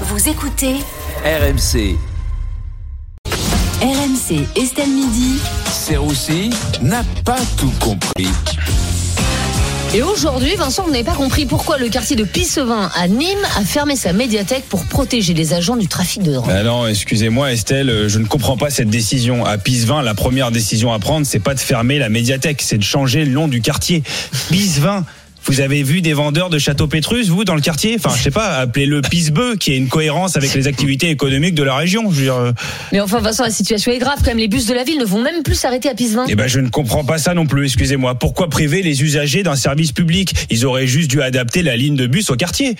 Vous écoutez RMC. RMC Estelle Midi. Serroussi n'a pas tout compris. Et aujourd'hui, Vincent, vous n'avez pas compris pourquoi le quartier de Pissevin à Nîmes a fermé sa médiathèque pour protéger les agents du trafic de drogue. Bah non, excusez-moi Estelle, euh, je ne comprends pas cette décision. À Pissevin, la première décision à prendre, c'est pas de fermer la médiathèque, c'est de changer le nom du quartier. Pissevin vous avez vu des vendeurs de château Pétrus, vous, dans le quartier? Enfin, je sais pas, appelez-le Pissebeu, qui est une cohérence avec les activités économiques de la région. Je veux dire, euh, Mais enfin, Vincent, la situation est grave quand même. Les bus de la ville ne vont même plus s'arrêter à Pissevin. Eh ben, je ne comprends pas ça non plus, excusez-moi. Pourquoi priver les usagers d'un service public? Ils auraient juste dû adapter la ligne de bus au quartier.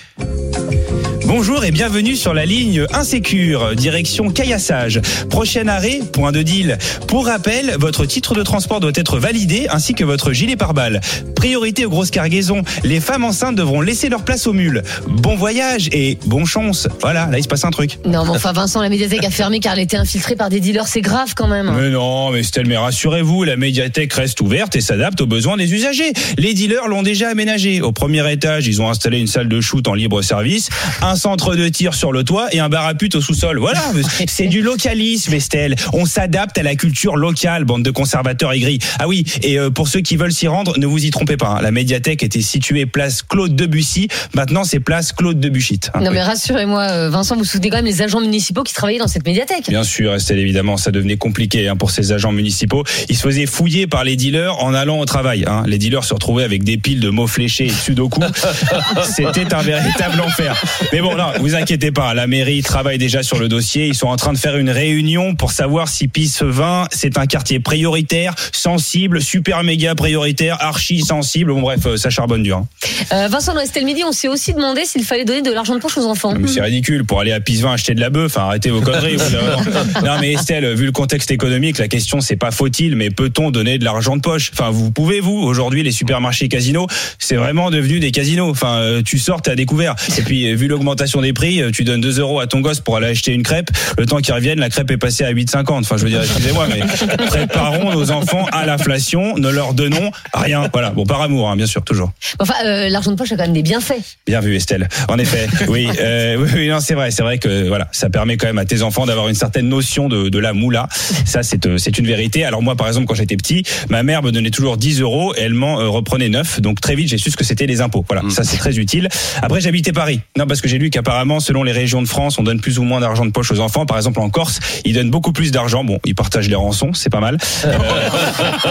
Bonjour et bienvenue sur la ligne Insécure, direction Caillassage. Prochain arrêt, point de deal. Pour rappel, votre titre de transport doit être validé ainsi que votre gilet pare-balles. Priorité aux grosses cargaisons. Les femmes enceintes devront laisser leur place aux mules. Bon voyage et bon chance. Voilà, là il se passe un truc. Non, mais enfin, Vincent, la médiathèque a fermé car elle était infiltrée par des dealers. C'est grave quand même. Mais non, mais Estelle, mais rassurez-vous, la médiathèque reste ouverte et s'adapte aux besoins des usagers. Les dealers l'ont déjà aménagé. Au premier étage, ils ont installé une salle de shoot en libre service, un centre de tir sur le toit et un bar à pute au sous-sol. Voilà, c'est du localisme, Estelle. On s'adapte à la culture locale, bande de conservateurs aigris. Ah oui, et euh, pour ceux qui veulent s'y rendre, ne vous y trompez pas. hein. La médiathèque était située place Claude Debussy. Maintenant, c'est place Claude Debuchy. hein. Non, mais rassurez-moi, euh, Vincent, vous vous souvenez quand même les agents municipaux qui travaillaient dans cette médiathèque? Bien sûr, Estelle, évidemment, ça devenait compliqué hein, pour ces agents municipaux. Ils se faisaient fouiller par les dealers en allant au travail. Les dealers se retrouvaient avec des piles de mots fléchés et de sudoku. C'était un véritable enfer. Mais bon, non, vous inquiétez pas, la mairie travaille déjà sur le dossier. Ils sont en train de faire une réunion pour savoir si Pisse-Vin, c'est un quartier prioritaire, sensible, super méga prioritaire, archi sensible. Bon bref, euh, ça charbonne dur. hein. Euh, Vincent, dans Estelle Midi, on s'est aussi demandé s'il fallait donner de l'argent de poche aux enfants. C'est ridicule pour aller à Pissevin acheter de la bœuf. Enfin, arrêtez vos conneries. non, mais Estelle, vu le contexte économique, la question c'est pas faut-il, mais peut-on donner de l'argent de poche? Enfin, vous pouvez vous aujourd'hui les supermarchés casinos, c'est vraiment devenu des casinos. Enfin, euh, tu sors, t'as découvert. Et puis, euh, vu l'augmentation des prix, euh, tu donnes 2 euros à ton gosse pour aller acheter une crêpe. Le temps qu'ils reviennent, la crêpe est passée à 8,50. Enfin, je veux dire, excusez-moi, mais préparons nos enfants à l'inflation. Ne leur donnons rien. Voilà. Bon, par amour, hein, bien sûr, toujours. Enfin, euh, l'argent de poche a quand même des bienfaits. Bien vu Estelle. En effet, oui, euh, oui, oui, non, c'est vrai, c'est vrai que voilà, ça permet quand même à tes enfants d'avoir une certaine notion de, de la moula. Ça, c'est euh, c'est une vérité. Alors moi, par exemple, quand j'étais petit, ma mère me donnait toujours 10 euros et elle m'en reprenait 9. Donc très vite, j'ai su ce que c'était les impôts. Voilà, ça c'est très utile. Après, j'habitais Paris. Non, parce que j'ai lu qu'apparemment, selon les régions de France, on donne plus ou moins d'argent de poche aux enfants. Par exemple, en Corse, ils donnent beaucoup plus d'argent. Bon, ils partagent les rançons, c'est pas mal. Euh,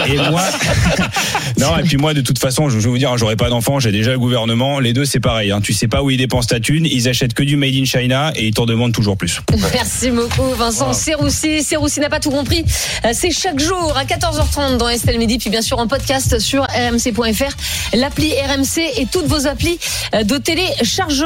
et moi, non, et puis moi, de toute façon, je vais vous dire, hein, j'aurai pas d'enfants, j'ai déjà le gouvernement. Les deux, c'est pareil. Hein. Tu sais pas où ils dépensent ta thune, ils achètent que du made in China et ils t'en demandent toujours plus. Merci beaucoup, Vincent Serroussi. Serroussi n'a pas tout compris. Euh, C'est chaque jour à 14h30 dans Estelle Midi, puis bien sûr en podcast sur rmc.fr, l'appli RMC et toutes vos applis euh, de téléchargement.